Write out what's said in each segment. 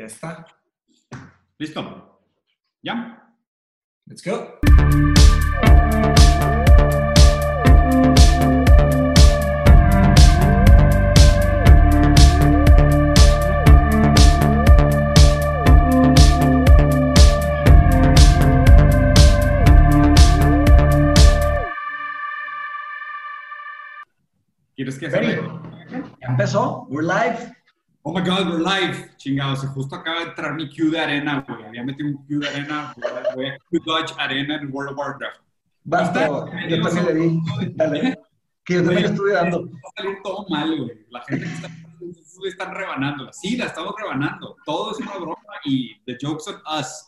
Ya está. ¿Listo? ¿Ya? Let's go. ¿Quieres que Ready. se Ya empezó, we're live. Oh my God, we're live. Chingados, justo acaba de entrar mi queue de arena, güey. Había metido un queue de arena. Voy a Q Dodge Arena en World of Warcraft. Basta, yo también le di. Dale. Que yo también estuve dando. Va a salir todo mal, güey. La gente que está están rebanando. Sí, la estamos rebanando. Todo es una broma y the joke's on us.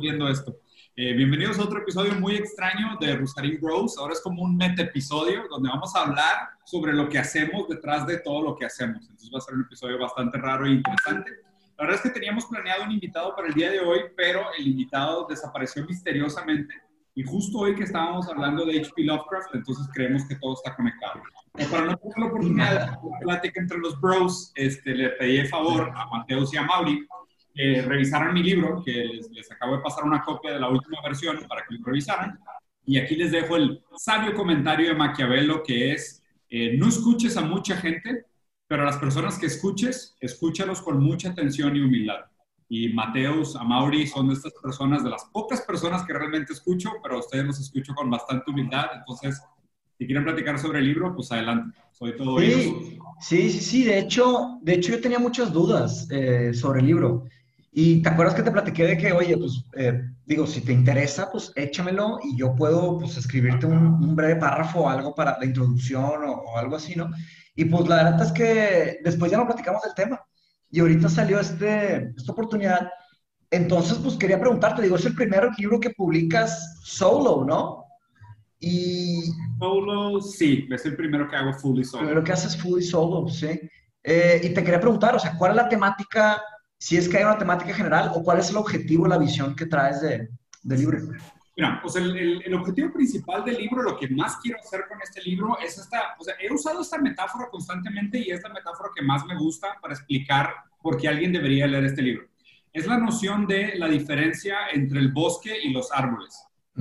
Viendo esto. Eh, bienvenidos a otro episodio muy extraño de Rusarín Bros. Ahora es como un meta episodio donde vamos a hablar sobre lo que hacemos detrás de todo lo que hacemos. Entonces va a ser un episodio bastante raro e interesante. La verdad es que teníamos planeado un invitado para el día de hoy, pero el invitado desapareció misteriosamente. Y justo hoy que estábamos hablando de H.P. Lovecraft, entonces creemos que todo está conectado. Y para no tener la oportunidad de plática entre los bros, este, le pedí el favor a Mateus y que revisaran mi libro, que les, les acabo de pasar una copia de la última versión para que lo revisaran. Y aquí les dejo el sabio comentario de Maquiavelo, que es, eh, no escuches a mucha gente, pero a las personas que escuches, escúchalos con mucha atención y humildad. Y Mateus, a Mauri son de estas personas, de las pocas personas que realmente escucho, pero a ustedes los escucho con bastante humildad. Entonces, si quieren platicar sobre el libro, pues adelante. Soy todo oídos. Sí, sí, sí, sí. De hecho, de hecho yo tenía muchas dudas eh, sobre el libro. Y te acuerdas que te platiqué de que, oye, pues, eh, digo, si te interesa, pues échamelo y yo puedo, pues, escribirte un, un breve párrafo o algo para la introducción o, o algo así, ¿no? Y pues la verdad es que después ya no platicamos del tema. Y ahorita salió este, esta oportunidad. Entonces, pues quería preguntarte, digo, es el primer libro que publicas solo, ¿no? Y Solo, sí, es el primero que hago fully solo. primero que haces fully solo, sí. Eh, y te quería preguntar, o sea, ¿cuál es la temática, si es que hay una temática general, o cuál es el objetivo, la visión que traes de, del libro? Mira, pues el, el- el objetivo principal del libro, lo que más quiero hacer con este libro es esta, o sea, he usado esta metáfora constantemente y es la metáfora que más me gusta para explicar por qué alguien debería leer este libro. Es la noción de la diferencia entre el bosque y los árboles.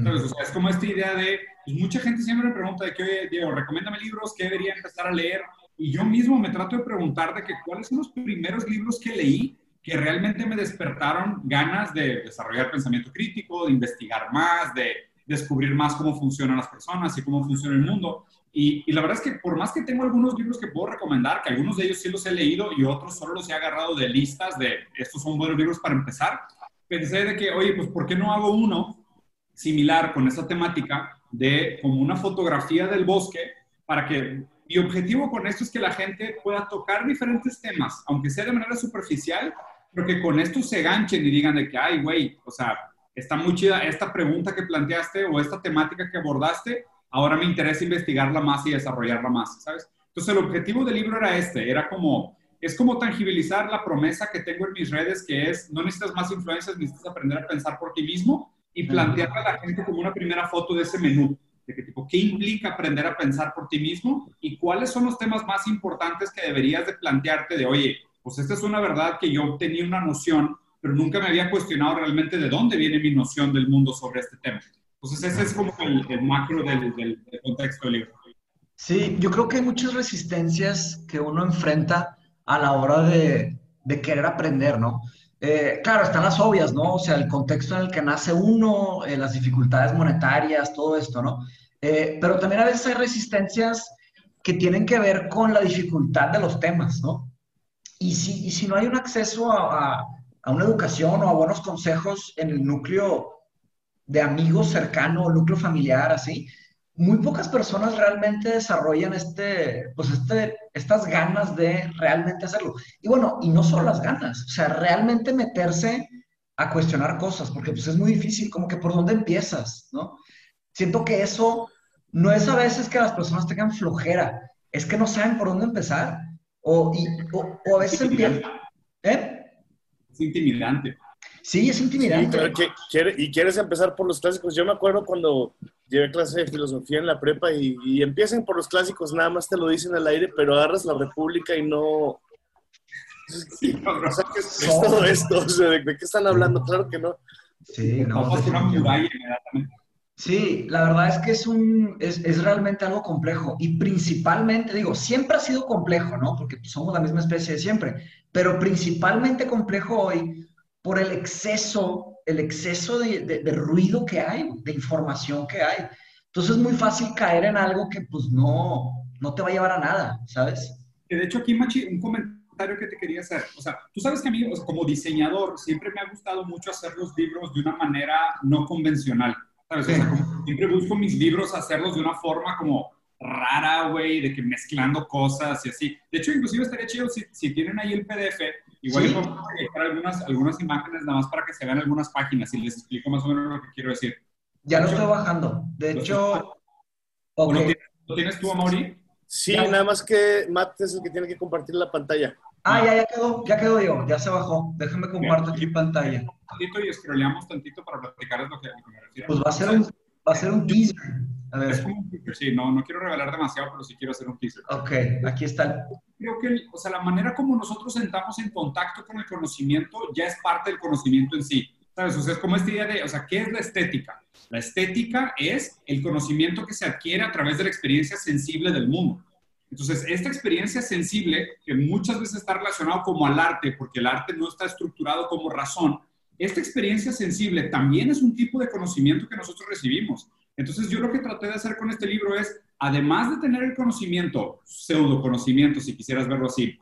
¿Sabes? O sea, es como esta idea de, pues mucha gente siempre me pregunta de que, oye, Diego, recomiéndame libros, ¿qué debería empezar a leer? Y yo mismo me trato de preguntar de que cuáles son los primeros libros que leí que realmente me despertaron ganas de desarrollar pensamiento crítico, de investigar más, de descubrir más cómo funcionan las personas y cómo funciona el mundo. Y, y la verdad es que por más que tengo algunos libros que puedo recomendar, que algunos de ellos sí los he leído y otros solo los he agarrado de listas de estos son buenos libros para empezar, pensé de que, oye, pues ¿por qué no hago uno similar con esa temática de como una fotografía del bosque para que mi objetivo con esto es que la gente pueda tocar diferentes temas, aunque sea de manera superficial, pero que con esto se ganchen y digan de que, ay, güey, o sea, está muy chida esta pregunta que planteaste o esta temática que abordaste, ahora me interesa investigarla más y desarrollarla más, ¿sabes? Entonces el objetivo del libro era este, era como, es como tangibilizar la promesa que tengo en mis redes, que es, no necesitas más influencias, necesitas aprender a pensar por ti mismo y plantearle a la gente como una primera foto de ese menú, de que tipo, ¿qué implica aprender a pensar por ti mismo? Y cuáles son los temas más importantes que deberías de plantearte de, oye, pues esta es una verdad que yo tenía una noción, pero nunca me había cuestionado realmente de dónde viene mi noción del mundo sobre este tema. Entonces ese es como el, macro del, contexto del libro. Sí, yo creo que hay muchas resistencias que uno enfrenta a la hora de, de querer aprender, ¿no? Eh, claro, están las obvias, ¿no? O sea, el contexto en el que nace uno, eh, las dificultades monetarias, todo esto, ¿no? Eh, pero también a veces hay resistencias que tienen que ver con la dificultad de los temas, ¿no? Y si, y si no hay un acceso a, a- una educación o a buenos consejos en el núcleo de amigos cercano, núcleo familiar, así, muy pocas personas realmente desarrollan este, pues este, estas ganas de realmente hacerlo. Y bueno, y no solo las ganas, o sea, realmente meterse a cuestionar cosas, porque pues es muy difícil, como que por dónde empiezas, ¿no? Siento que eso no es a veces que las personas tengan flojera, es que no saben por dónde empezar, o, y, o, o a veces empiezan, ¿eh? Es intimidante. Sí, es intimidante. claro, que quiere- y quieres empezar por los clásicos. Yo me acuerdo cuando llevé clase de filosofía en la prepa y, y empiecen por los clásicos, nada más te lo dicen al aire, pero agarras la República y no... Sí, o sea, ¿qué es, todo esto? O sea, ¿de, qué están hablando? Claro que no. Sí, no. una muralla inmediatamente. Sí, la verdad es que es, un, es, es, realmente algo complejo y principalmente, digo, siempre ha sido complejo, ¿no? Porque somos la misma especie de siempre, pero principalmente complejo hoy por el exceso, el exceso de, de, ruido que hay, de información que hay. Entonces es muy fácil caer en algo que pues no, no te va a llevar a nada, ¿sabes? De hecho aquí, Machi, un comentario que te quería hacer. O sea, tú sabes que a mí, como diseñador, siempre me ha gustado mucho hacer los libros de una manera no convencional siempre busco mis libros hacerlos de una forma como rara, güey, de que mezclando cosas y así. De hecho, inclusive estaría chido si, si tienen ahí el PDF, igual ¿Sí? podemos algunas, algunas imágenes nada más para que se vean algunas páginas y les explico más o menos lo que quiero decir. Ya lo estoy bajando. De hecho... Okay. ¿Lo, tienes, tú, Amaury? Sí, nada más que Matt es el que tiene que compartir la pantalla. Ah, ya, ya quedó, ya quedó yo, ya se bajó. Déjame comparto aquí pantalla. Tantito y scrolleamos tantito para platicar lo que, me refiero. Pues va a ser un, va a ser un teaser. A ver. Es como un teaser, sí, no, no quiero revelar demasiado, pero sí quiero hacer un teaser. Ok, aquí está. Creo que, o sea, la manera como nosotros entramos en contacto con el conocimiento ya es parte del conocimiento en sí. ¿Sabes? O sea, es como esta idea de, o sea, ¿qué es la estética? La estética es el conocimiento que se adquiere a través de la experiencia sensible del mundo. Entonces, esta experiencia sensible, que muchas veces está relacionado como al arte, porque el arte no está estructurado como razón, esta experiencia sensible también es un tipo de conocimiento que nosotros recibimos. Entonces, yo lo que traté de hacer con este libro es, además de tener el conocimiento, pseudo conocimiento, si quisieras verlo así,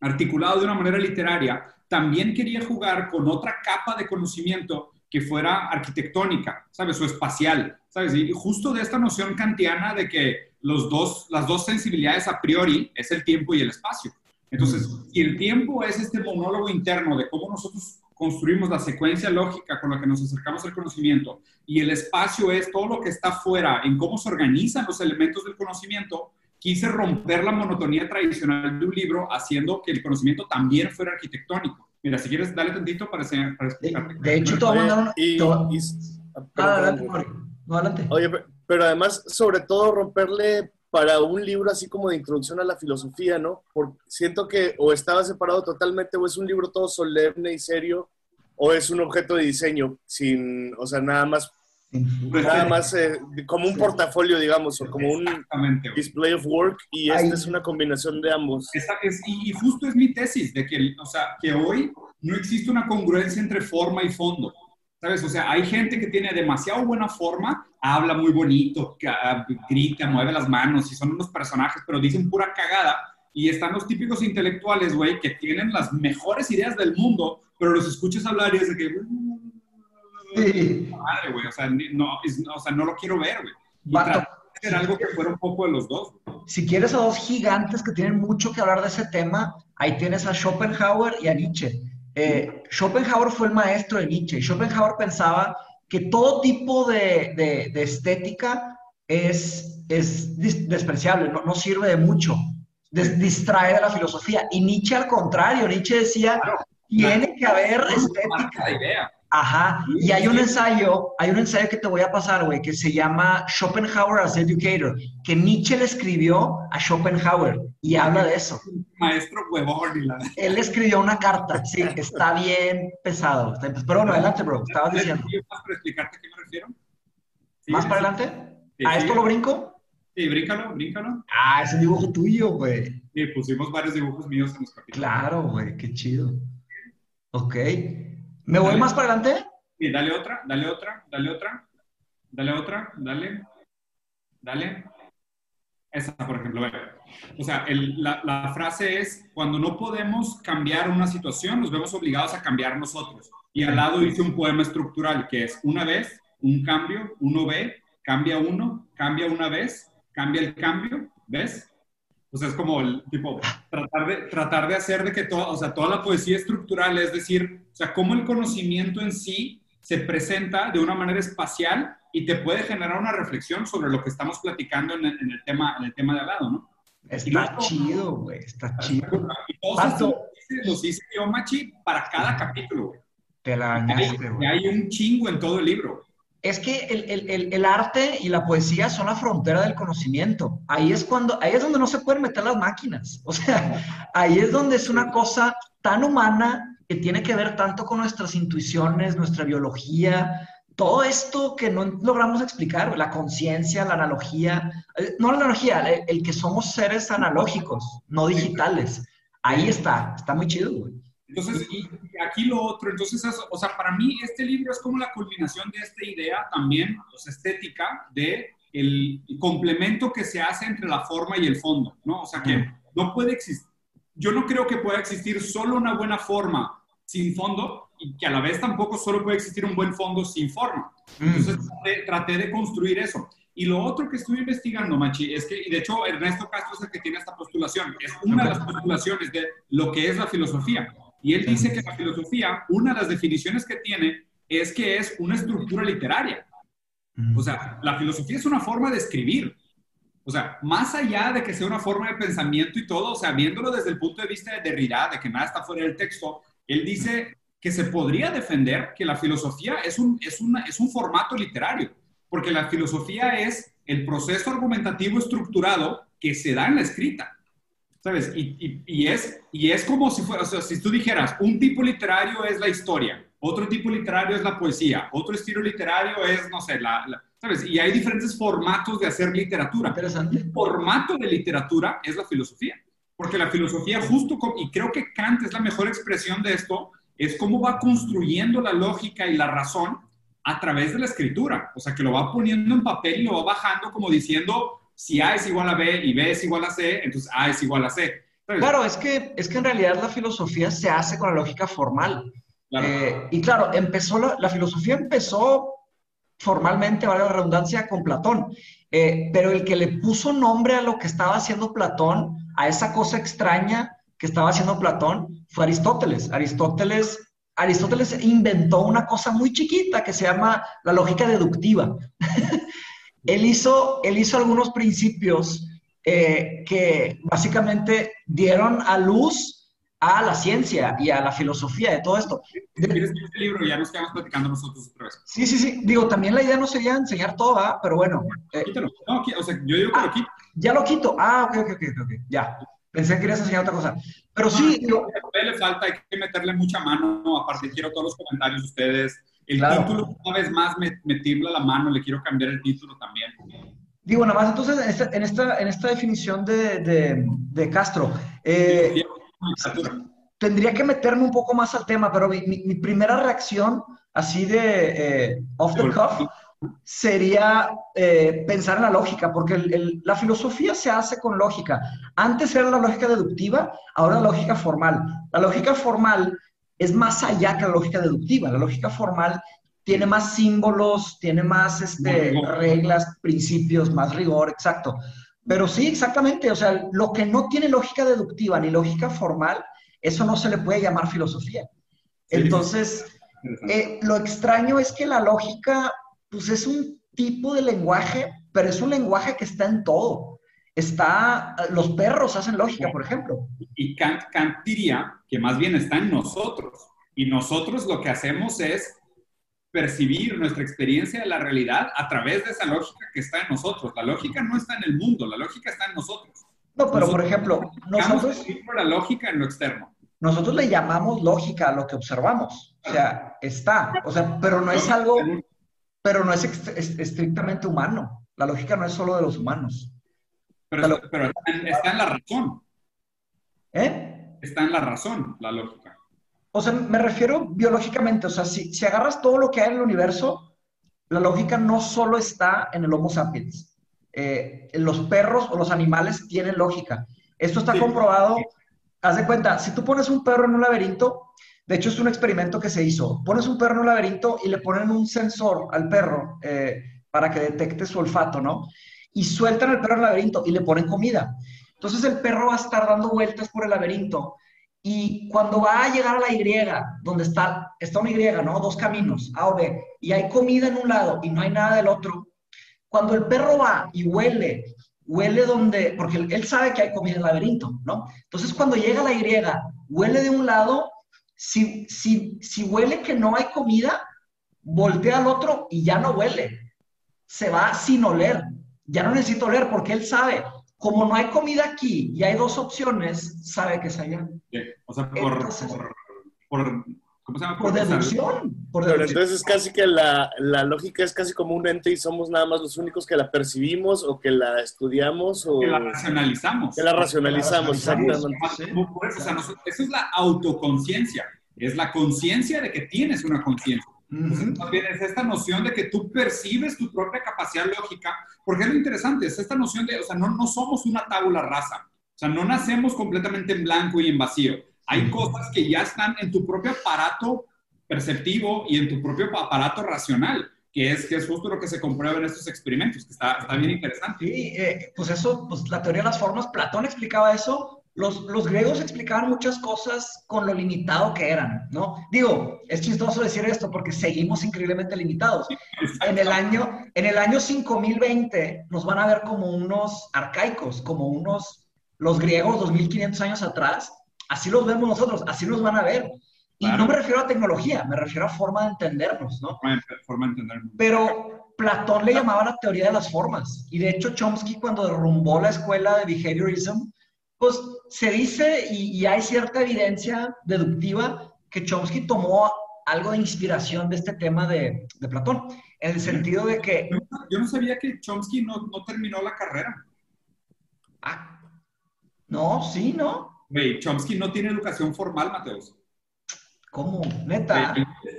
articulado de una manera literaria, también quería jugar con otra capa de conocimiento que fuera arquitectónica, ¿sabes? O espacial, ¿sabes? Y justo de esta noción kantiana de que los dos, las dos sensibilidades a priori es el tiempo y el espacio. Entonces, si el tiempo es este monólogo interno de cómo nosotros construimos la secuencia lógica con la que nos acercamos al conocimiento y el espacio es todo lo que está fuera en cómo se organizan los elementos del conocimiento, quise romper la monotonía tradicional de un libro haciendo que el conocimiento también fuera arquitectónico. Mira, si quieres, dale tantito para, para explicarte. De, hecho, te voy a mandar y, adelante, adelante. Oye, pero además, sobre todo, romperle para un libro así como de introducción a la filosofía, ¿no? Porque siento que o estaba separado totalmente, o es un libro todo solemne y serio, o es un objeto de diseño, sin, o sea, nada más, nada más eh, como un portafolio, digamos, o como un display of work, y esta es una combinación de ambos. Esta es, y justo es mi tesis, de que, o sea, que hoy no existe una congruencia entre forma y fondo. ¿Sabes? O sea, hay gente que tiene demasiado buena forma, habla muy bonito, grita, mueve las manos y son unos personajes, pero dicen pura cagada. Y están los típicos intelectuales, güey, que tienen las mejores ideas del mundo, pero los escuchas hablar y es de que... Sí. Madre, güey, o sea, no, o sea, no lo quiero ver, güey. Hacer algo que fuera un poco de los dos. Si quieres a dos gigantes que tienen mucho que hablar de ese tema, ahí tienes a Schopenhauer y a Nietzsche eh, Schopenhauer fue el maestro de Nietzsche. Schopenhauer pensaba que todo tipo de, estética es, es despreciable, no, sirve de mucho, distrae de la filosofía. Y Nietzsche al contrario, Nietzsche decía, tiene que haber estética. Ajá, y hay un ensayo, hay un ensayo que te voy a pasar, güey, que se llama Schopenhauer as Educator, que Nietzsche le escribió a Schopenhauer y habla de eso. Maestro huevón. La... Él escribió una carta, sí, está bien pesado. Pero bueno, adelante, bro, estabas diciendo. ¿Más para explicarte a qué me refiero? ¿Más para adelante? ¿A esto lo brinco? Sí, bríncalo, bríncalo. Ah, es un dibujo tuyo, güey. Sí, pusimos varios dibujos míos en los capítulos. Claro, güey, qué chido. Ok. ¿Me voy más para adelante? Sí, dale otra, dale otra, dale otra, dale otra, dale, dale. Esa, por ejemplo, O sea, la, la, frase es, cuando no podemos cambiar una situación, nos vemos obligados a cambiar nosotros. Y al lado dice un poema estructural que es, una vez, un cambio, uno ve, cambia uno, cambia una vez, cambia el cambio, ¿ves? O sea, es como el tipo, tratar de, tratar de hacer de que toda, o sea, toda la poesía estructural, es decir, o sea, cómo el conocimiento en sí se presenta de una manera espacial y te puede generar una reflexión sobre lo que estamos platicando en el, tema, en el tema de al lado, ¿no? Está chido, güey, está chido. Y todos los hice yo, Machi, para cada capítulo, güey. Te la güey. Hay un chingo en todo el libro. Es que el, arte y la poesía son la frontera del conocimiento. Ahí es cuando, ahí es donde no se pueden meter las máquinas. O sea, ahí es donde es una cosa tan humana que tiene que ver tanto con nuestras intuiciones, nuestra biología, todo esto que no logramos explicar, la conciencia, la analogía, eh, no la analogía, el, que somos seres analógicos, no digitales. Ahí está, está muy chido, güey. Entonces, y aquí lo otro, entonces, o sea, para mí este libro es como la culminación de esta idea también, o sea, estética, de el complemento que se hace entre la forma y el fondo, ¿no? O sea, que no puede existir, yo no creo que pueda existir solo una buena forma sin fondo y que a la vez tampoco solo puede existir un buen fondo sin forma. Entonces, traté, de construir eso. Y lo otro que estuve investigando, Machi, es que, y de hecho Ernesto Castro es el que tiene esta postulación, es una de las postulaciones de lo que es la filosofía. Y él dice que la filosofía, una de las definiciones que tiene es que es una estructura literaria. O sea, la filosofía es una forma de escribir. O sea, más allá de que sea una forma de pensamiento y todo, o sea, viéndolo desde el punto de vista de Derrida, de que nada está fuera del texto, él dice que se podría defender que la filosofía es un, es, una, es un formato literario, porque la filosofía es el proceso argumentativo estructurado que se da en la escrita. ¿Sabes? Y, y, es, y es como si fuera, o sea, si tú dijeras, un tipo literario es la historia, otro tipo literario es la poesía, otro estilo literario es, no sé, la, ¿sabes? Y hay diferentes formatos de hacer literatura. Interesante. El formato de literatura es la filosofía, porque la filosofía justo, y creo que Kant es la mejor expresión de esto, es cómo va construyendo la lógica y la razón a través de la escritura, o sea, que lo va poniendo en papel y lo va bajando como diciendo, si A es igual a B y B es igual a C, entonces A es igual a C. claro, es que, es que en realidad la filosofía se hace con la lógica formal. Eh, y claro, empezó la, filosofía empezó formalmente, vale la redundancia, con Platón. Eh, pero el que le puso nombre a lo que estaba haciendo Platón, a esa cosa extraña que estaba haciendo Platón, fue Aristóteles. Aristóteles, Aristóteles inventó una cosa muy chiquita que se llama la lógica deductiva. Él hizo, él hizo algunos principios eh, que básicamente dieron a luz a la ciencia y a la filosofía de todo esto. ¿Quieres este libro? Ya nos quedamos platicando nosotros otra vez. Sí, sí, sí. Digo, también la idea no sería enseñar todo, ¿ah? Pero bueno. Eh, Quítalo. No, o sea, yo digo que lo ah, quito. Ya lo quito. Ah, ok, ok, ok, ok. Ya. Pensé que querías enseñar otra cosa. Pero sí. Digo, le falta, hay que meterle mucha mano. Aparte, quiero todos los comentarios de ustedes. El título, una vez más, me, la mano, le quiero cambiar el título también. Digo, nada más, entonces, en esta, en esta, definición de, de, de Castro, eh, tendría que meterme un poco más al tema, pero mi, mi, primera reacción, así de eh, off the cuff, sería eh, pensar en la lógica, porque el, la filosofía se hace con lógica. Antes era la lógica deductiva, ahora la lógica formal. La lógica formal es más allá que la lógica deductiva. La lógica formal tiene más símbolos, tiene más este, reglas, principios, más rigor, exacto. Pero sí, exactamente, o sea, lo que no tiene lógica deductiva ni lógica formal, eso no se le puede llamar filosofía. Entonces, eh, lo extraño es que la lógica, pues es un tipo de lenguaje, pero es un lenguaje que está en todo está, los perros hacen lógica, por ejemplo. Y Kant, diría que más bien está en nosotros. Y nosotros lo que hacemos es percibir nuestra experiencia de la realidad a través de esa lógica que está en nosotros. La lógica no está en el mundo, la lógica está en nosotros. No, pero por ejemplo, nosotros... la lógica en lo externo. Nosotros le llamamos lógica a lo que observamos. O sea, está. O sea, pero no es algo... Pero no es estrictamente humano. La lógica no es solo de los humanos. Pero, está, en, la razón. ¿Eh? Está en la razón, la lógica. O sea, me refiero biológicamente. O sea, si, si agarras todo lo que hay en el universo, la lógica no solo está en el Homo sapiens. Eh, los perros o los animales tienen lógica. Esto está comprobado. Haz de cuenta, si tú pones un perro en un laberinto, de hecho es un experimento que se hizo, pones un perro en un laberinto y le ponen un sensor al perro eh, para que detecte su olfato, ¿no? Y sueltan al perro al laberinto y le ponen comida. Entonces el perro va a estar dando vueltas por el laberinto y cuando va a llegar a la Y, donde está, está una Y, ¿no? Dos caminos, A o B, y hay comida en un lado y no hay nada del otro, cuando el perro va y huele, huele donde, porque él sabe que hay comida en el laberinto, ¿no? Entonces cuando llega a la Y, huele de un lado, si, si, si huele que no hay comida, voltea al otro y ya no huele. Se va sin oler. Ya no necesita oler porque él sabe, como no hay comida aquí y hay dos opciones, sabe que es allá. O sea, por, por, ¿cómo se llama? Por, deducción. Por Pero entonces casi que la, la, lógica es casi como un ente y somos nada más los únicos que la percibimos o que la estudiamos o... Que la racionalizamos. Que la racionalizamos, exactamente. O sea, eso es la autoconciencia. Es la conciencia de que tienes una conciencia. También es esta noción de que tú percibes tu propia capacidad lógica, porque es lo interesante, es esta noción de, o sea, no, no somos una tabula rasa, o sea, no nacemos completamente en blanco y en vacío. Hay cosas que ya están en tu propio aparato perceptivo y en tu propio aparato racional, que es, que es justo lo que se comprueba en estos experimentos, que está, está bien interesante. Sí, eh, pues eso, pues la teoría de las formas, Platón explicaba eso, los, griegos explicaban muchas cosas con lo limitado que eran, ¿no? Digo, es chistoso decir esto porque seguimos increíblemente limitados. En el año, en el año 5020 nos van a ver como unos arcaicos, como unos, los griegos 2500 años atrás, así los vemos nosotros, así nos van a ver. Y no me refiero a tecnología, me refiero a forma de entendernos, ¿no? Forma de entendernos. Pero Platón le llamaba la teoría de las formas. Y de hecho Chomsky cuando derrumbó la escuela de behaviorism, pues se dice y, hay cierta evidencia deductiva que Chomsky tomó algo de inspiración de este tema de, Platón, en el sentido de que... Yo no sabía que Chomsky no, terminó la carrera. Ah, no, sí, ¿no? Chomsky no tiene educación formal, Mateos. ¿Cómo? Neta.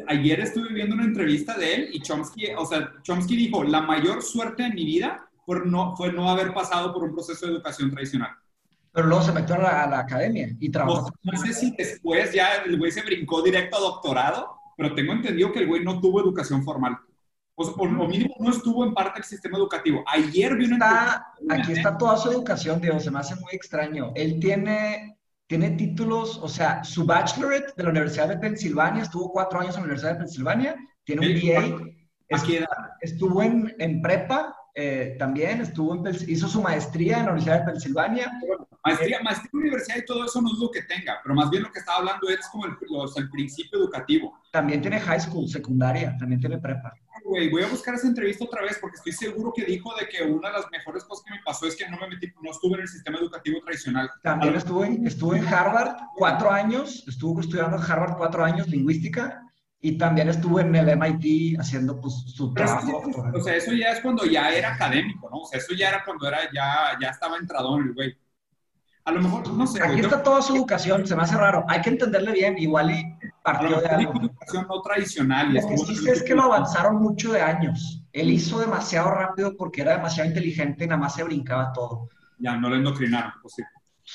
ayer estuve viendo una entrevista de él y Chomsky, o sea, Chomsky dijo, la mayor suerte de mi vida fue no, fue no haber pasado por un proceso de educación tradicional. Pero luego se metió a la, academia y trabajó. No, sé si después ya el güey se brincó directo a doctorado, pero tengo entendido que el güey no tuvo educación formal. O, sea, mínimo no estuvo en parte del sistema educativo. Ayer vi una... aquí está toda su educación, Dios, se me hace muy extraño. Él tiene, tiene títulos, o sea, su bachelorette de la Universidad de Pensilvania, estuvo cuatro años en la Universidad de Pensilvania, tiene un BA. Estuvo, estuvo en, en prepa, eh, también estuvo en, hizo su maestría en la Universidad de Pensilvania. Maestría, maestría universidad y todo eso no es lo que tenga, pero más bien lo que estaba hablando es como el, el principio educativo. También tiene high school, secundaria, también tiene prepa. voy a buscar esa entrevista otra vez porque estoy seguro que dijo de que una de las mejores cosas que me pasó es que no me metí, no estuve en el sistema educativo tradicional. También estuve, estuve en Harvard cuatro años, estuve estudiando en Harvard cuatro años lingüística y también estuvo en el MIT haciendo pues, su trabajo. o sea, eso ya es cuando ya era académico, ¿no? O sea, eso ya era cuando era, ya, ya estaba entrado en el güey. A lo mejor, no sé. Aquí está toda su educación, se me hace raro. Hay que entenderle bien, igual y partió de algo. educación no tradicional. Lo que sí es que lo avanzaron mucho de años. Él hizo demasiado rápido porque era demasiado inteligente y nada más se brincaba todo. Ya, no le endocrinaron, pues sí.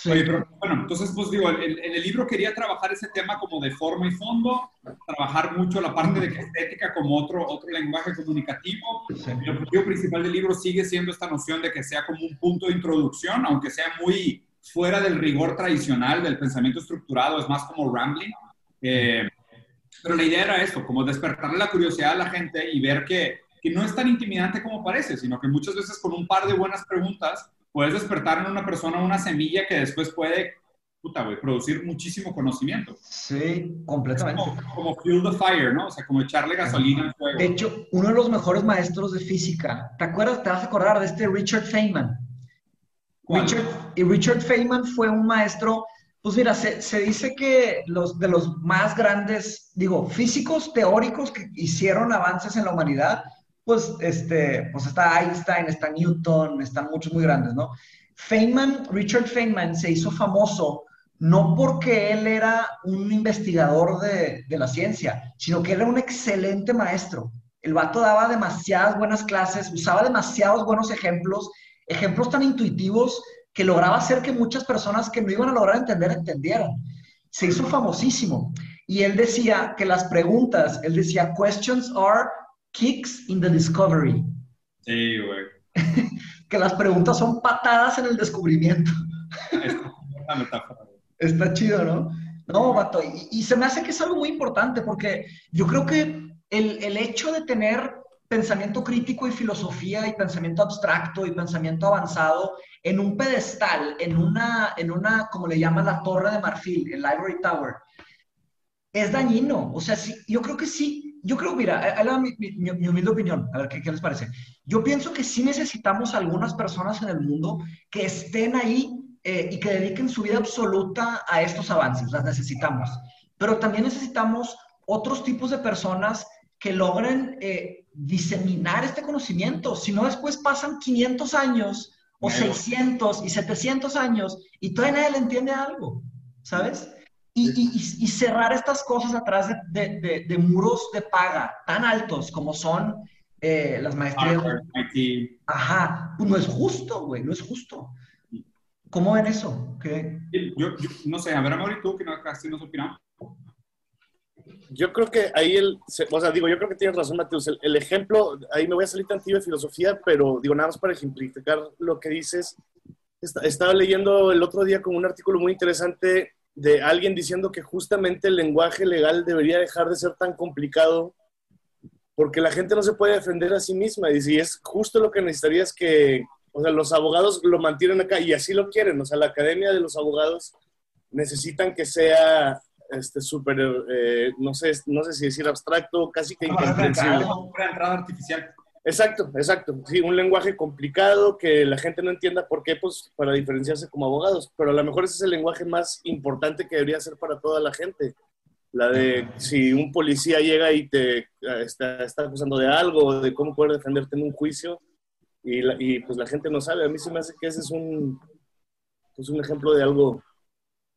Oye, pero bueno, entonces, pues digo, en, el libro quería trabajar ese tema como de forma y fondo, trabajar mucho la parte de estética como otro, otro lenguaje comunicativo. El objetivo principal del libro sigue siendo esta noción de que sea como un punto de introducción, aunque sea muy fuera del rigor tradicional del pensamiento estructurado, es más como rambling. Eh, pero la idea era esto, como despertarle la curiosidad a la gente y ver que, que no es tan intimidante como parece, sino que muchas veces con un par de buenas preguntas puedes despertar en una persona una semilla que después puede, puta, güey, producir muchísimo conocimiento. Sí, completamente. Como, fuel the fire, ¿no? O sea, como echarle gasolina al fuego. De hecho, uno de los mejores maestros de física, ¿te acuerdas? Te vas a acordar de este Richard Feynman. Richard, y Richard Feynman fue un maestro, pues mira, se, se, dice que los de los más grandes, digo, físicos teóricos que hicieron avances en la humanidad, pues, este, pues está Einstein, está Newton, están muchos muy grandes, ¿no? Feynman, Richard Feynman se hizo famoso no porque él era un investigador de, de la ciencia, sino que era un excelente maestro. El vato daba demasiadas buenas clases, usaba demasiados buenos ejemplos, ejemplos tan intuitivos que lograba hacer que muchas personas que no iban a lograr entender entendieran. Se hizo famosísimo. Y él decía que las preguntas, él decía, questions are kicks in the discovery. Sí, güey. que las preguntas son patadas en el descubrimiento. Está chido, ¿no? No, vato. Y, se me hace que es algo muy importante porque yo creo que el, el hecho de tener pensamiento crítico y filosofía y pensamiento abstracto y pensamiento avanzado en un pedestal, en una, en una, como le llaman la torre de marfil, el Library Tower, es dañino. O sea, sí, yo creo que sí, yo creo, mira, ahí va mi, mi, mi, humilde opinión, a ver ¿qué, qué les parece. Yo pienso que sí necesitamos algunas personas en el mundo que estén ahí eh, y que dediquen su vida absoluta a estos avances, las necesitamos. Pero también necesitamos otros tipos de personas que logren eh, diseminar este conocimiento. Si no, después pasan 500 años o 600 y 700 años y todavía nadie le entiende algo, ¿sabes? Y, y, cerrar estas cosas atrás de, de, de, muros de paga tan altos como son eh, las maestrías. Ajá, pues no es justo, güey, no es justo. ¿Cómo ven eso? ¿Qué? Yo, yo, no sé, a ver, Amor, tú que no, casi nos opinamos. Yo creo que ahí el, o sea, digo, yo creo que tienes razón, Mateus. El, ejemplo, ahí me voy a salir tantito de filosofía, pero digo, nada más para ejemplificar lo que dices. estaba leyendo el otro día como un artículo muy interesante de alguien diciendo que justamente el lenguaje legal debería dejar de ser tan complicado porque la gente no se puede defender a sí misma. Y si es justo lo que necesitaría es que, o sea, los abogados lo mantienen acá y así lo quieren. O sea, la academia de los abogados necesitan que sea este súper, eh, no, sé, no sé si decir abstracto, casi que incomprensible. Una entrada artificial. Exacto, exacto. Sí, un lenguaje complicado que la gente no entienda por qué, pues para diferenciarse como abogados. Pero a lo mejor ese es el lenguaje más importante que debería ser para toda la gente. La de si un policía llega y te está, está acusando de algo, de cómo poder defenderte en un juicio, y, y, pues la gente no sabe. A mí se me hace que ese es un, pues un ejemplo de algo.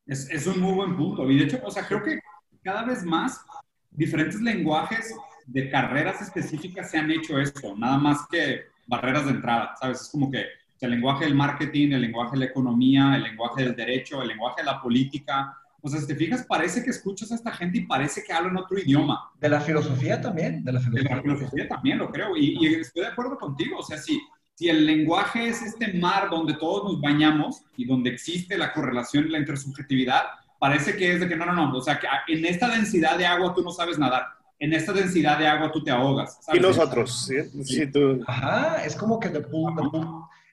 Es, es un muy buen punto. Y de hecho, o sea, creo que cada vez más diferentes lenguajes de carreras específicas se han hecho esto, nada más que barreras de entrada, ¿sabes? Es como que el lenguaje del marketing, el lenguaje de la economía, el lenguaje del derecho, el lenguaje de la política. O sea, si te fijas, parece que escuchas a esta gente y parece que hablan otro idioma. De la filosofía también, de la filosofía. De la filosofía también, lo creo. Y, y estoy de acuerdo contigo. O sea, si, si el lenguaje es este mar donde todos nos bañamos y donde existe la correlación y la intersubjetividad, parece que es de que no, no, no. O sea, que en esta densidad de agua tú no sabes nadar en esta densidad de agua tú te ahogas. Y nosotros, ¿sí? sí. tú... Ajá, es como que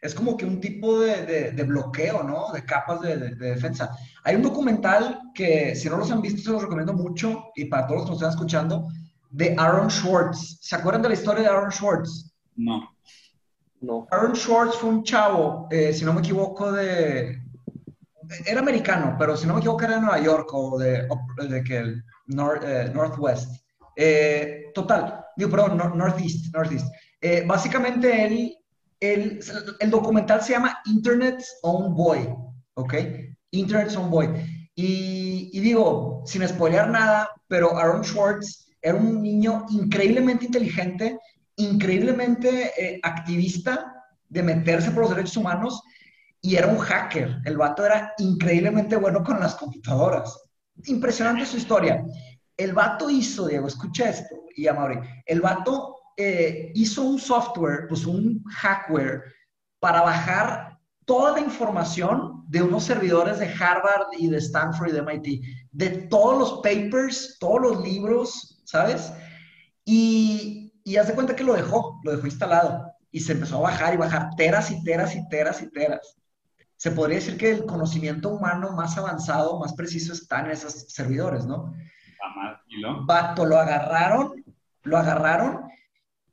es como que un tipo de, de, bloqueo, ¿no? De capas de, de, defensa. Hay un documental que, si no los han visto, se los recomiendo mucho, y para todos los que nos están escuchando, de Aaron Schwartz. ¿Se acuerdan de la historia de Aaron Schwartz? No. No. Aaron Schwartz fue un chavo, eh, si no me equivoco, de... Era americano, pero si no me equivoco era de Nueva York o de, de que el eh, Northwest. Eh, total, digo, perdón, Northeast, Northeast. Eh, básicamente él, él, el documental se llama Internet's Own Boy, ¿ok? Internet's Own Boy. Y, y, digo, sin spoilear nada, pero Aaron Schwartz era un niño increíblemente inteligente, increíblemente eh, activista de meterse por los derechos humanos y era un hacker. El vato era increíblemente bueno con las computadoras. Impresionante su historia. El vato hizo, Diego, escucha esto, y a Mauri, el vato eh, hizo un software, pues un hackware, para bajar toda la información de unos servidores de Harvard y de Stanford y de MIT, de todos los papers, todos los libros, ¿sabes? Y, y haz cuenta que lo dejó, lo dejó instalado y se empezó a bajar y bajar teras y teras y teras y teras. Se podría decir que el conocimiento humano más avanzado, más preciso está en esos servidores, ¿no? Vato, lo agarraron, lo agarraron.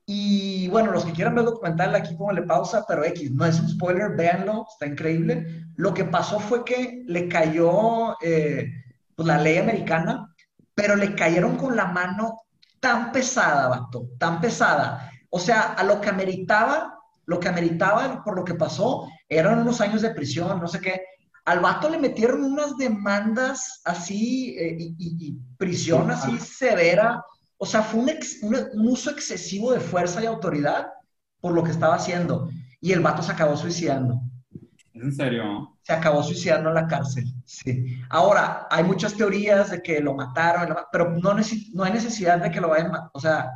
Y bueno, los que quieran ver el documental, aquí le pausa, pero X, no es un spoiler, véanlo, está increíble. Lo que pasó fue que le cayó eh, pues, la ley americana, pero le cayeron con la mano tan pesada, vato, tan pesada. O sea, a lo que ameritaba, lo que ameritaba por lo que pasó, eran unos años de prisión, no sé qué. Al vato le metieron unas demandas así eh, y, prisión así severa. O sea, fue un, uso excesivo de fuerza y autoridad por lo que estaba haciendo. Y el vato se acabó suicidando. ¿En serio? Se acabó suicidando en la cárcel, sí. Ahora, hay muchas teorías de que lo mataron, pero no, no hay necesidad de que lo vayan O sea,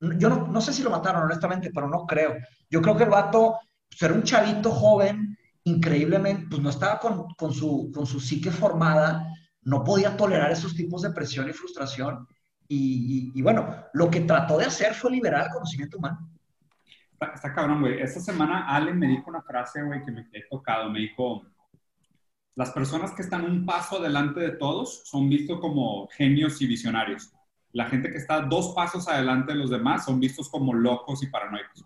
yo no, no, sé si lo mataron, honestamente, pero no creo. Yo creo que el vato pues, era un chavito joven increíblemente, pues no estaba con, con, su, con su psique formada, no podía tolerar esos tipos de presión y frustración. Y, y, bueno, lo que trató de hacer fue liberar el conocimiento humano. Está, cabrón, güey. Esta semana Allen me dijo una frase, güey, que me quedé tocado. Me dijo, las personas que están un paso adelante de todos son vistos como genios y visionarios. la gente que está dos pasos adelante de los demás son vistos como locos y paranoicos.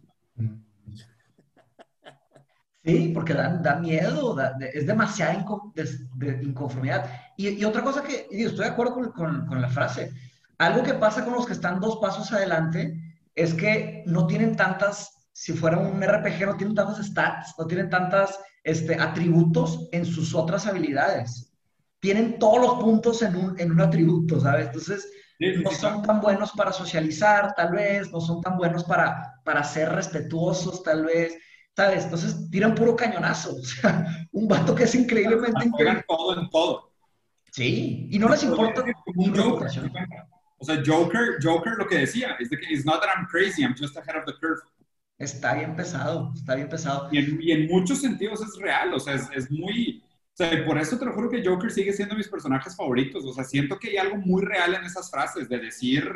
Sí, porque da, miedo, es demasiada inconformidad. Y, otra cosa que, estoy de acuerdo con, la frase, algo que pasa con los que están dos pasos adelante es que no tienen tantas, si fuera un RPG, no tienen tantas stats, no tienen tantas este, atributos en sus otras habilidades. Tienen todos los puntos en un, en un atributo, ¿sabes? Entonces, no son tan buenos para socializar, tal vez, no son tan buenos para, para ser respetuosos, tal vez, ¿sabes? Entonces tiran puro cañonazo, o sea, un vato que es increíblemente... Juegan todo en todo. Sí, y no les importa O sea, Joker, Joker lo que decía, es de que it's not that I'm crazy, I'm just ahead of the curve. Está bien pesado, está bien pesado. Y en, y en muchos sentidos es real, o sea, es, es muy o sea, por eso te lo juro que Joker sigue siendo mis personajes favoritos. O sea, siento que hay algo muy real en esas frases de decir,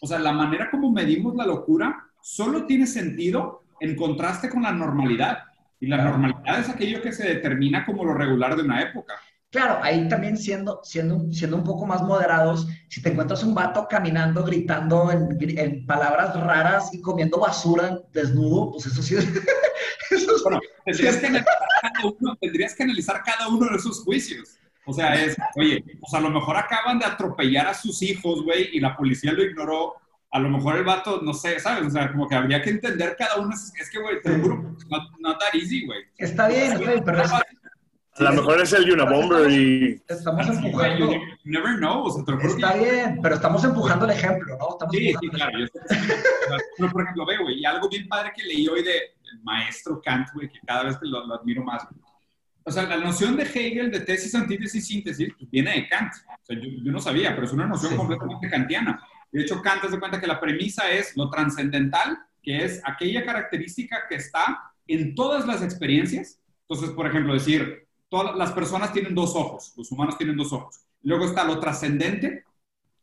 o sea, la manera como medimos la locura solo tiene sentido en contraste con la normalidad. Y la normalidad es aquello que se determina como lo regular de una época. Claro, ahí también siendo, siendo, siendo un poco más moderados, si te encuentras un vato caminando, gritando en, palabras raras y comiendo basura desnudo, pues eso sí es... bueno, tendrías, que analizar cada uno, tendrías que analizar cada uno de esos juicios. O sea, es, oye, pues a lo mejor acaban de atropellar a sus hijos, güey, y la policía lo ignoró. A lo mejor el vato, no sé, ¿sabes? O sea, como que habría que entender cada uno. Es que, güey, te juro, no, that easy, güey. Está bien, güey, pero es, a lo mejor es el Unabomber y... Estamos empujando... You never know. O sea, Está bien, pero estamos empujando el ejemplo, ¿no? Estamos sí, sí, claro. Yo por ejemplo, ve, güey, y algo bien padre que leí hoy de maestro Kant, güey, que cada vez lo, lo, admiro más. O sea, la noción de Hegel de tesis, antítesis, síntesis, pues viene de Kant. O sea, yo, yo no sabía, pero es una noción completamente kantiana. De hecho, Kant se cuenta que la premisa es lo trascendental, que es aquella característica que está en todas las experiencias. Entonces, por ejemplo, decir, todas las personas tienen dos ojos, los humanos tienen dos ojos. Luego está lo trascendente,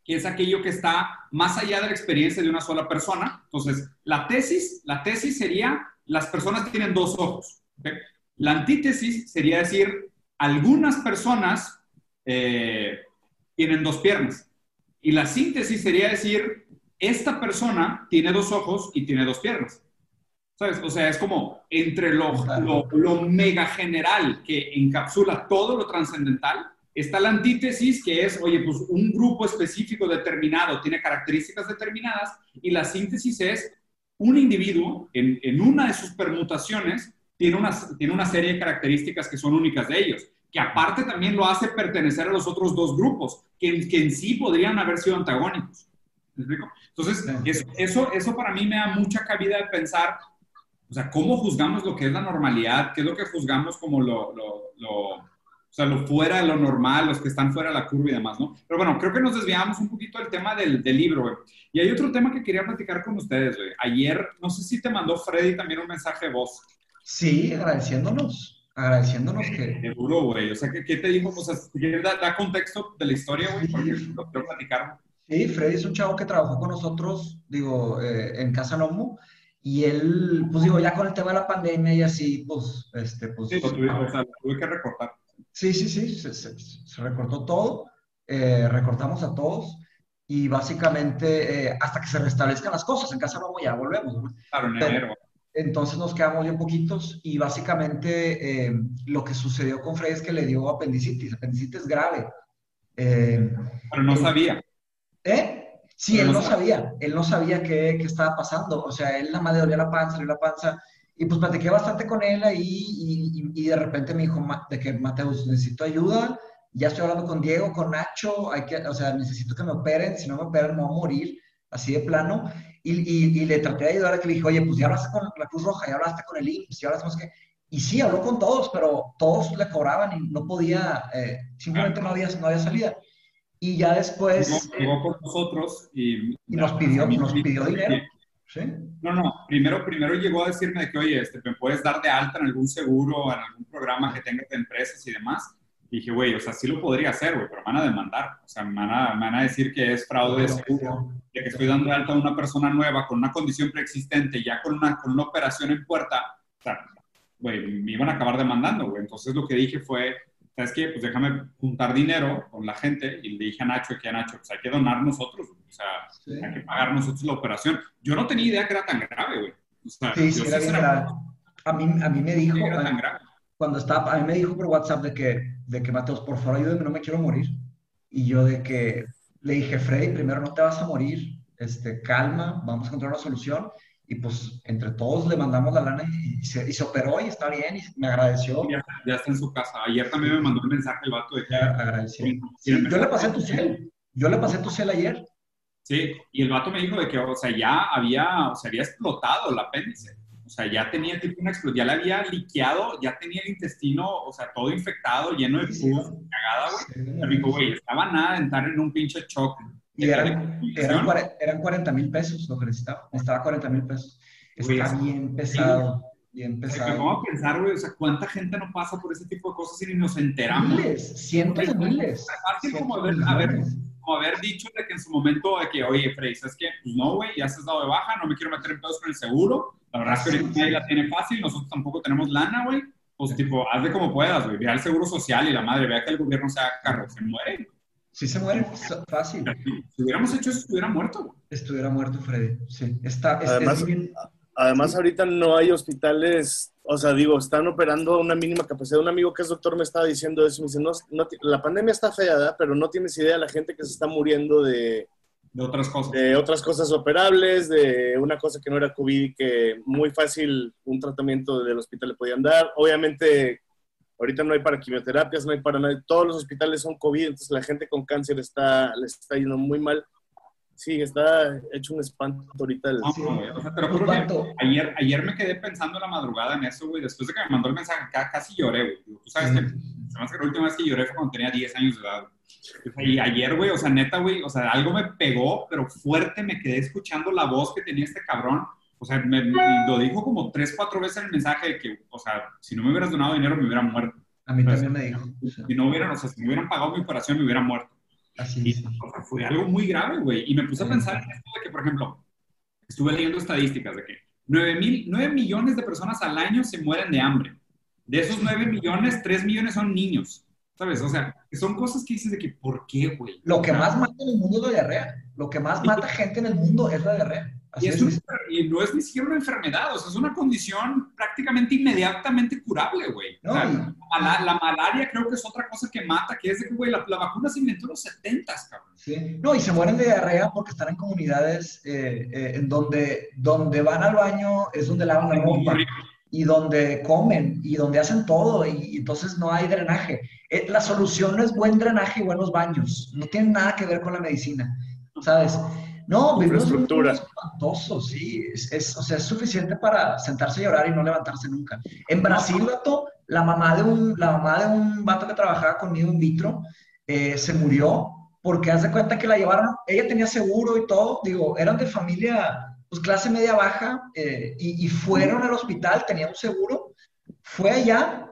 que es aquello que está más allá de la experiencia de una sola persona. Entonces, la tesis, la tesis sería, las personas tienen dos ojos. La antítesis sería decir, algunas personas eh, tienen dos piernas. Y la síntesis sería decir, esta persona tiene dos ojos y tiene dos piernas. O sea, es como entre lo, lo, mega general que encapsula todo lo trascendental, está la antítesis que es, oye, pues un grupo específico determinado tiene características determinadas y la síntesis es un individuo en, en una de sus permutaciones tiene una, tiene una serie de características que son únicas de ellos, que aparte también lo hace pertenecer a los otros dos grupos, que, que en sí podrían haber sido antagónicos. ¿Me explico? Entonces, eso, eso, eso para mí me da mucha cabida de pensar o sea, ¿cómo juzgamos lo que es la normalidad? ¿Qué es lo que juzgamos como lo, lo, lo, o sea, lo fuera de lo normal, los que están fuera de la curva y demás, ¿no? Pero bueno, creo que nos desviamos un poquito del tema del, del libro, güey. Y hay otro tema que quería platicar con ustedes, güey. Ayer, no sé si te mandó Freddy también un mensaje de voz. Sí, agradeciéndonos, agradeciéndonos que... Seguro, güey. O sea, ¿qué, te dijo? O sea, ¿quieres dar, contexto de la historia, güey? Porque lo quiero platicar. Sí, Freddy es un chavo que trabajó con nosotros, digo, eh, en Casa Nomo y él, pues digo, ya con el tema de la pandemia y así, pues, este, pues... Sí, lo tuve, o sea, tuve que recortar. Sí, sí, sí, se, se, recortó todo, eh, recortamos a todos y básicamente eh, hasta que se restablezcan las cosas, en casa no ya volvemos. ¿no? Claro, en enero. Entonces nos quedamos bien poquitos y básicamente eh, lo que sucedió con Fred es que le dio apendicitis, apendicitis grave. Pero no sabía. ¿Eh? Sí, él no sabía, él no sabía qué, qué, estaba pasando, o sea, él nada más le dolía la panza, le la panza, y pues platiqué bastante con él ahí, y, y, de repente me dijo de que, Mateus, necesito ayuda, ya estoy hablando con Diego, con Nacho, hay que, o sea, necesito que me operen, si no me operan me voy a morir, así de plano, y, y le traté de ayudar a que le dije, oye, pues ya hablaste con la Cruz Roja, ya hablaste con el IMSS, ya hablaste con... Y sí, habló con todos, pero todos le cobraban y no podía, eh, simplemente no había, no había salida. Y ya después... Llegó, con nosotros y... y nos pidió, nos pidió dinero. ¿Sí? No, no, primero, primero llegó a decirme de que, oye, este, me puedes dar de alta en algún seguro, en algún programa que tengas de empresas y demás. Dije, güey, o sea, sí lo podría hacer, güey, pero me van a demandar. O sea, me van a, me van a decir que es fraude de seguro, de que estoy dando de alta a una persona nueva con una condición preexistente, ya con una, con una operación en puerta. O sea, güey, me iban a acabar demandando, güey. Entonces lo que dije fue, ¿sabes qué? Pues déjame juntar dinero con la gente y le dije a Nacho que a Nacho, pues hay que donar nosotros. O sea, hay que pagar nosotros la operación. Yo no tenía idea que era tan grave, güey. O sea, sí, sí, era bien grave. A mí, a mí me dijo, era tan grave. cuando estaba, a mí me dijo por WhatsApp de que, de que Mateos, por favor ayúdame, no me quiero morir. Y yo de que le dije, Freddy, primero no te vas a morir, este, calma, vamos a encontrar una solución. Y pues entre todos le mandamos la lana y, se, y se, operó y está bien y me agradeció. Ya, ya, está en su casa. Ayer también me mandó un mensaje el vato de que... agradeció. Sí, yo le pasé tu cel. Yo le pasé tu cel ayer. Sí, y el vato me dijo de que, o sea, ya había, o sea, había explotado el apéndice. O sea, ya tenía tipo una explosión, ya le había liqueado, ya tenía el intestino, o sea, todo infectado, lleno de Sí, pus, cagada, güey. Me dijo, güey, estaba nada de entrar en un pinche choque. Y eran, eran, eran 40 mil pesos lo que necesitaba. Necesitaba 40 mil pesos. Está es- bien pesado. Bien sea, me pesado. pongo a pensar, güey, o sea, cuánta gente no pasa por ese tipo de cosas y ni nos enteramos. Miles, cientos de miles. Fácil como haber, haber, como haber dicho de que en su momento de que, oye, Frey, ¿sabes qué? Pues no, güey, ya has dado de baja, no me quiero meter en pedos con el seguro. La verdad es que ahorita nadie la tiene fácil, nosotros tampoco tenemos lana, güey. Pues tipo, hazle como puedas, güey. Vea el seguro social y la madre, vea que el gobierno se haga carro, se muere. Sí se muere, so- fácil. Si hubiéramos hecho eso, estuviera muerto, güey. Estuviera muerto Freddy. Sí, está, es, Además- es bien- Además, ahorita no hay hospitales, o sea, digo, están operando a una mínima capacidad. Un amigo que es doctor me estaba diciendo eso, me dice, no, no la pandemia está fea, ¿verdad? pero no tienes idea de la gente que se está muriendo de, De otras cosas. de otras cosas operables, de una cosa que no era COVID y que muy fácil un tratamiento del hospital le podían dar. Obviamente, ahorita no hay para quimioterapias, no hay para nada. Todos los hospitales son COVID, entonces la gente con cáncer está, le está yendo muy mal. Sí, está hecho un espanto ahorita. el- No, Sí. o sea, te lo juro ayer, ayer me quedé pensando en la madrugada en eso, güey. Después de que me mandó el mensaje, ca- casi lloré, güey. Tú sabes que, se me hace que la última vez que lloré fue cuando tenía 10 años de edad. güey. Y ayer, güey, o sea, neta, güey, o sea, algo me pegó, pero fuerte me quedé escuchando la voz que tenía este cabrón. O sea, me, me- lo dijo como tres, cuatro veces en el mensaje de que, o sea, si no me hubieras donado dinero, me hubiera muerto. a mí también me dijo. Si no hubieran, o sea, si me hubieran pagado mi operación, me hubiera muerto. Así Y es. o sea, fue algo muy grave, güey. Y me puse a Sí. pensar en esto de que, por ejemplo, estuve leyendo estadísticas de que 9, mil, 9 millones de personas al año se mueren de hambre. De esos 9 millones, 3 millones son niños. ¿Sabes? O sea, son cosas que dices de que, ¿por qué, güey? Lo que más mata en el mundo es la diarrea. Lo que más mata gente en el mundo es la diarrea. Así Y, es y no es ni siquiera una enfermedad, o sea, es una condición prácticamente inmediatamente curable, güey. O No, sea, la, la malaria creo que es otra cosa que mata, que es de que, güey, la, la vacuna se inventó en los 70s, cabrón. Sí. No, y se mueren de diarrea porque están en comunidades eh, eh, en donde, donde van al baño es donde lavan la ropa y donde comen y donde hacen todo y, y entonces no hay drenaje. Eh, la solución no es buen drenaje y buenos baños, no tiene nada que ver con la medicina, ¿sabes? No, vivimos en un mundo Infraestructura. espantoso, sí, es, es- o sea, es suficiente para sentarse a llorar y no levantarse nunca. En Brasil, vato, la mamá de un, la mamá de un vato que trabajaba conmigo in vitro eh, se murió porque haz de cuenta que la llevaron, ella tenía seguro y todo, digo, eran de familia, pues clase media baja, eh, y, y fueron al hospital, tenía un seguro, fue allá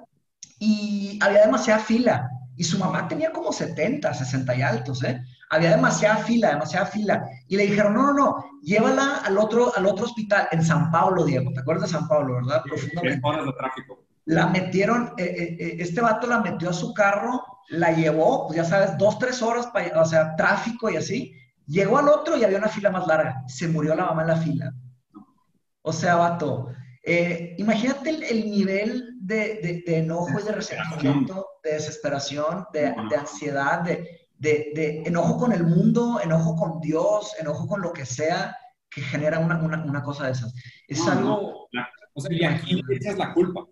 y había demasiada fila, y su mamá tenía como 70, 60 y altos, ¿eh? Había demasiada fila, demasiada fila, y le dijeron, no, no, no, llévala al otro, al otro hospital, en San Pablo, Diego, ¿te acuerdas de San Pablo, verdad? Profundamente horas de tráfico. la metieron, eh, eh, eh, este vato la metió a su carro, la llevó, pues ya sabes, dos, tres horas, pa- o sea, tráfico y así. Llegó al otro y había una fila más larga. Se murió la mamá en la fila. O sea, vato, eh, imagínate el, el nivel de, de- de enojo y de resentimiento, de desesperación, de, de ansiedad, de, enojo con el mundo, enojo con Dios, enojo con lo que sea que genera una, una- una cosa de esas. Es No, algo... no, la- o sea, y aquí le echas la culpa.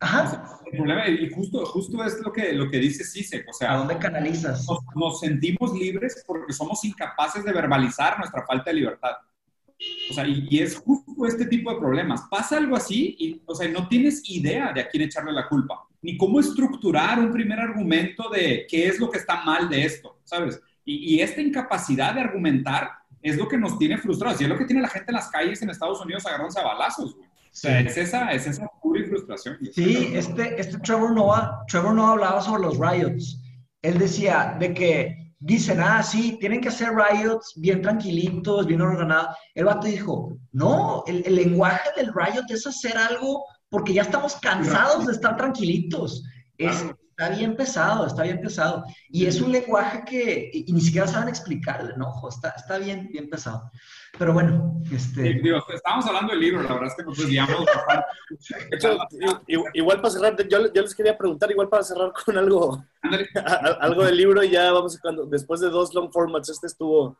Ajá. el problema, y justo, justo es lo que, lo que dice Sisek, o ¿A sea, dónde canalizas? nos, nos sentimos libres porque somos incapaces de verbalizar nuestra falta de libertad. O sea, y, y es justo este tipo de problemas. Pasa algo así y, o sea, no tienes idea de a quién echarle la culpa, ni cómo estructurar un primer argumento de qué es lo que está mal de esto, ¿sabes? Y, y esta incapacidad de argumentar es lo que nos tiene frustrados y es lo que tiene la gente en las calles en Estados Unidos agarrándose a balazos, güey. Sea, es esa, es esa pura frustración. Sí, este, este Trevor Noah, Trevor Noah hablaba sobre los riots. Él decía de que dicen, ah, sí, tienen que hacer riots bien tranquilitos, bien ordenados. El vato dijo, no, el, el lenguaje del riot es hacer algo porque ya estamos cansados de estar tranquilitos. Es. Está bien pesado, está bien pesado. Y es un lenguaje que y, ni siquiera saben explicarle, ¿no? Está, está bien, bien pesado. Pero bueno, este... digo, estábamos hablando del libro, la verdad es que nos desviamos De hecho, igual para cerrar, yo, yo, les quería preguntar, igual para cerrar con algo, algo del libro y ya vamos, cuando, después de dos long formats, este estuvo...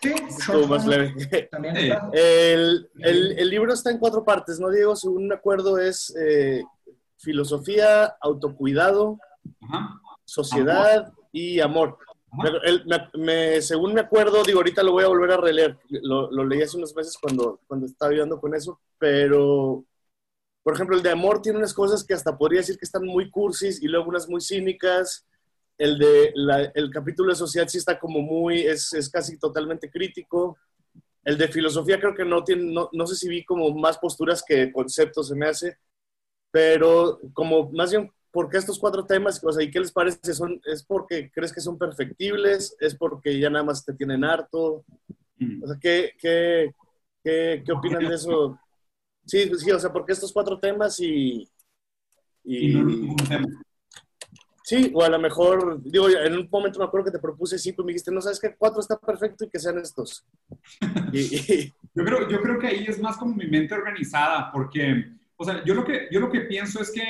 Sí, estuvo más leve. El, el, el, libro está en cuatro partes, ¿no, Diego? Según me acuerdo es eh, filosofía, autocuidado, sociedad y amor. Me, según me acuerdo, digo, ahorita lo voy a volver a releer. Lo, leí hace unos meses cuando, cuando estaba ayudando con eso, pero, por ejemplo, el de amor tiene unas cosas que hasta podría decir que están muy cursis y luego unas muy cínicas. El de el capítulo de sociedad sí está como muy, es, es, casi totalmente crítico. El de filosofía creo que no tiene, no, no sé si vi como más posturas que conceptos se me hace, pero como más bien ¿por qué estos cuatro temas? O sea, ¿y qué les parece? ¿Son, ¿Es porque crees que son perfectibles? ¿Es porque ya nada más te tienen harto? Mm. O sea, ¿qué, qué, qué, qué opinan de eso? Sí, sí, o sea, ¿por qué estos cuatro temas y... y, Sí, o a lo mejor, digo, en un momento me acuerdo que te propuse cinco y me dijiste, no sabes qué, cuatro está perfecto y que sean estos. yo, creo, yo creo que ahí es más como mi mente organizada, porque, o sea, yo lo que, yo lo que pienso es que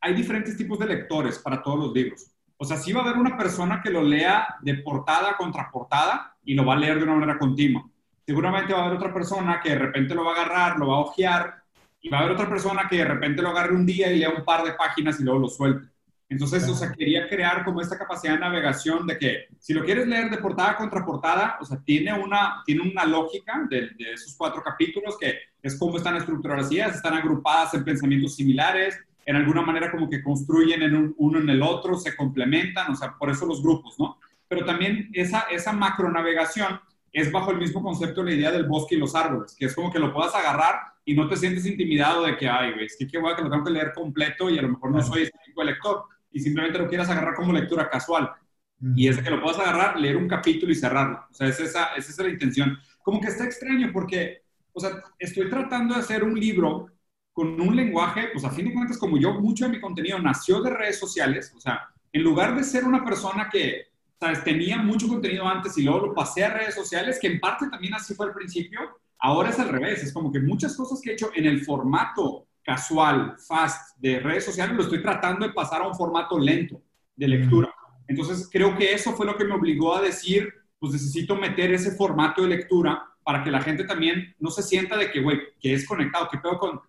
hay diferentes tipos de lectores para todos los libros. O sea, sí va a haber una persona que lo lea de portada contra portada y lo va a leer de una manera continua. Seguramente va a haber otra persona que de repente lo va a agarrar, lo va a ojear, y va a haber otra persona que de repente lo agarre un día y lea un par de páginas y luego lo suelte. Entonces, o sea, quería crear como esta capacidad de navegación de que si lo quieres leer de portada contra portada, o sea, tiene una, tiene una lógica de, de esos cuatro capítulos que es cómo están estructuradas las están agrupadas en pensamientos similares, en alguna manera como que construyen en uno en el otro, se complementan, o sea, por eso los grupos, ¿no? Pero también esa, esa macronavegación es bajo el mismo concepto la idea del bosque y los árboles, que es como que lo puedas agarrar y no te sientes intimidado de que, ay, güey, es que qué guay que lo tengo que leer completo y a lo mejor no soy ese tipo de lector, y simplemente lo quieras agarrar como lectura casual. Y es que lo puedas agarrar, leer un capítulo y cerrarlo. O sea, es esa, esa es la intención. Como que está extraño porque, o sea, estoy tratando de hacer un libro con un lenguaje, pues a fin de cuentas, como yo, mucho de mi contenido nació de redes sociales, o sea, en lugar de ser una persona que, ¿sabes? Tenía mucho contenido antes y luego lo pasé a redes sociales, que en parte también así fue al principio, ahora es al revés, es como que muchas cosas que he hecho en el formato casual, fast de redes sociales, lo estoy tratando de pasar a un formato lento de lectura. Entonces, creo que eso fue lo que me obligó a decir, pues necesito meter ese formato de lectura para que la gente también no se sienta de que, güey, que es conectado, que puedo con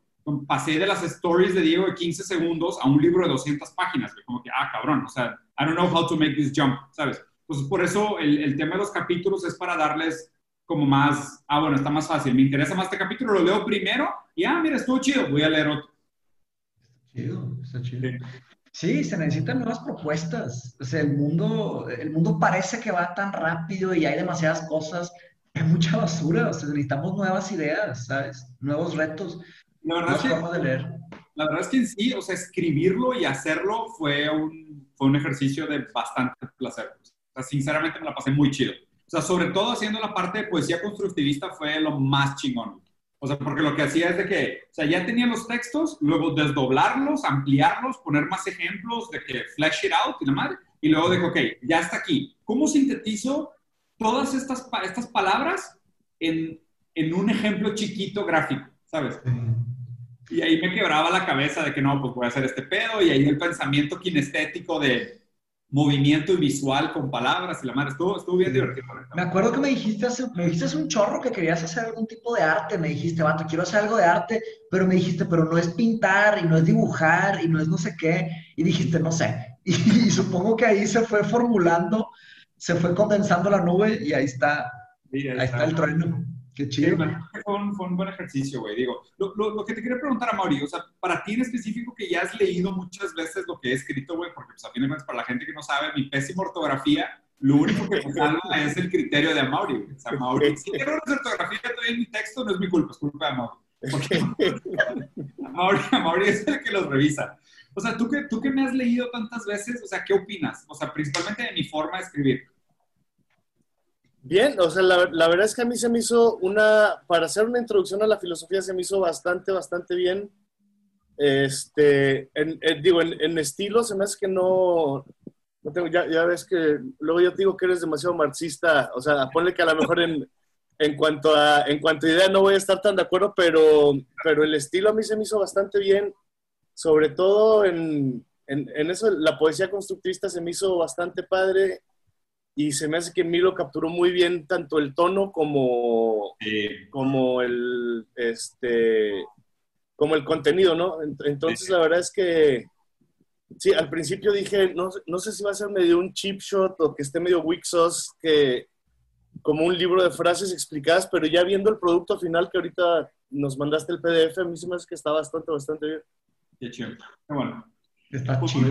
pasé de las stories de Diego de 15 segundos a un libro de 200 páginas, como que, ah, cabrón, o sea, I don't know how to make this jump, ¿sabes? Entonces, por eso el, el tema de los capítulos es para darles como más, ah, bueno, está más fácil, me interesa más este capítulo, lo leo primero y, ah, mira, estuvo chido, voy a leer otro. Chido, está chido. Sí. se necesitan nuevas propuestas. O sea, el mundo, el mundo parece que va tan rápido y hay demasiadas cosas, hay mucha basura. O sea, necesitamos nuevas ideas, ¿sabes? Nuevos retos. La verdad, es que, la verdad es que en sí, o sea, escribirlo y hacerlo fue un, fue un ejercicio de bastante placer. O sea, sinceramente me la pasé muy chido. O sea, sobre todo haciendo la parte de poesía constructivista fue lo más chingón. O sea, porque lo que hacía es de que, o sea, ya tenía los textos, luego desdoblarlos, ampliarlos, poner más ejemplos de que flash it out y la madre, y luego de que, ok, ya está aquí. ¿Cómo sintetizo todas estas, estas palabras en, en un ejemplo chiquito gráfico? ¿Sabes? Y ahí me quebraba la cabeza de que no, pues voy a hacer este pedo. Y ahí el pensamiento kinestético de movimiento y visual con palabras y la madre. Estuvo, estuvo bien divertido. Me acuerdo que me dijiste, hace, me dijiste hace un chorro que querías hacer algún tipo de arte. Me dijiste, vato, quiero hacer algo de arte. Pero me dijiste, pero no es pintar y no es dibujar y no es no sé qué. Y dijiste, no sé. Y, supongo que ahí se fue formulando, se fue condensando la nube y ahí está, ahí, está el trueno. Qué chido. fue, un, buen ejercicio, güey. Digo, lo, lo, que te quería preguntar a Mauri, o sea, para ti en específico que ya has leído muchas veces lo que he escrito, güey, porque pues a fin de cuentas, para la gente que no sabe, mi pésima ortografía, lo único que me es el criterio de Amaury, güey. O sea, Amaury, si hay errores de ortografía todavía en mi texto, no es mi culpa, es culpa de Amaury. Amaury, Amaury es el que los revisa. O sea, ¿tú que, tú que me has leído tantas veces, o sea, ¿qué opinas? O sea, principalmente de mi forma de escribir. Bien, o sea, la, verdad es que a mí se me hizo una, para hacer una introducción a la filosofía se me hizo bastante, bastante bien. Este, en, digo, en, estilo se me hace que no, no tengo, ya, ya, ves que luego yo te digo que eres demasiado marxista, o sea, ponle que a lo mejor en, en cuanto a en cuanto a idea no voy a estar tan de acuerdo, pero, pero el estilo a mí se me hizo bastante bien, sobre todo en, en, en eso, la poesía constructivista se me hizo bastante padre y se me hace que Milo capturó muy bien tanto el tono como, como el este como el contenido, ¿no? Entonces la verdad es que sí, al principio dije, no, no sé si va a ser medio un cheap shot o que esté medio weak sauce, que como un libro de frases explicadas, pero ya viendo el producto final que ahorita nos mandaste el PDF, a mí se me hace que está bastante, bastante bien. Qué chido. Qué bueno. Está pues, chido.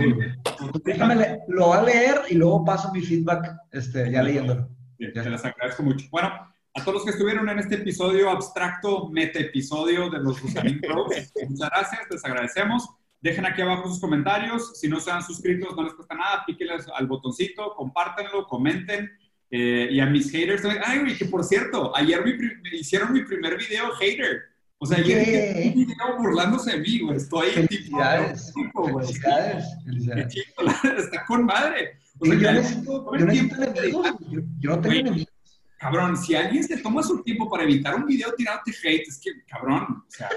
Déjame, lo voy a leer y luego paso mi feedback este, ya leyéndolo. Bien, te las agradezco mucho. Bueno, a todos los que estuvieron en este episodio abstracto, meta episodio de los Gusanín Pros, muchas gracias, les agradecemos. Dejen aquí abajo sus comentarios. Si no se han suscrito, no les cuesta nada. Píquenles al botoncito, compártenlo, comenten. Eh, y a mis haters, ay, güey, que por cierto, ayer me hicieron mi primer video hater. O sea, yo un video burlándose de mí, güey. Estoy felicidades, tipo, felicidades, felicidades. está con madre. O sea, yo, necesito, yo, necesito enemigos, yo, yo, no tengo enemigos. Cabrón, si alguien se toma su tiempo para evitar un video tirándote hate, es que, cabrón, o sea,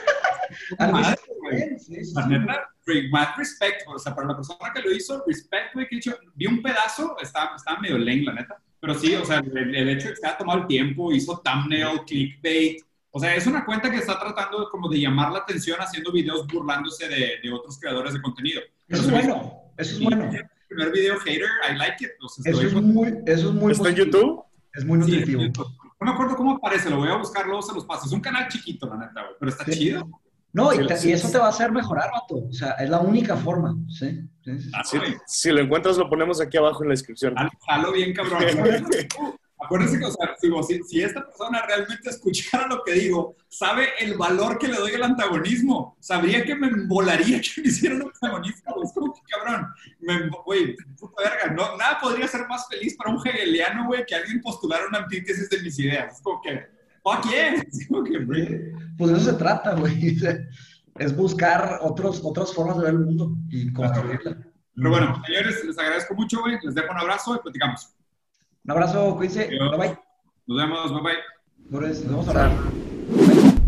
madre, güey. La neta, mad respect, o sea, para la persona que lo hizo, respect, güey, que hecho, vi un pedazo, estaba, estaba medio lame, la neta, pero sí, o sea, el, el hecho de que se haya tomado el tiempo, hizo thumbnail, clickbait, o sea, es una cuenta que está tratando como de llamar la atención haciendo videos burlándose de, de otros creadores de contenido. Eso es bueno, eso es bueno. El primer video hater, I like it. eso, es muy, eso es muy ¿Está en YouTube? Es muy nutritivo. no me acuerdo cómo aparece, lo voy a buscar, luego se los paso. Es un canal chiquito, la neta, güey, pero está chido. No, y, y, eso te va a hacer mejorar, vato. O sea, es la única forma, ¿sí? Ah, si, lo encuentras, lo ponemos aquí abajo en la descripción. Jalo bien, cabrón. Acuérdense que, o sea, si, si, esta persona realmente escuchara lo que digo, sabe el valor que le doy al antagonismo, sabría que me embolaría que me hicieran antagonista. Es como que, cabrón, me, güey, puta verga, no, nada podría ser más feliz para un hegeliano, güey, que alguien postulara una antítesis de mis ideas. Es como que, fuck yeah. Es como que, Pues eso se trata, güey. Es buscar otros, otras formas de ver el mundo y construirla. Pero bueno, señores, les agradezco mucho, güey. Les dejo un abrazo y platicamos. Un abrazo, cuídense. Bye bye. Nos vemos, bye bye. Nos vemos ahora. Bye.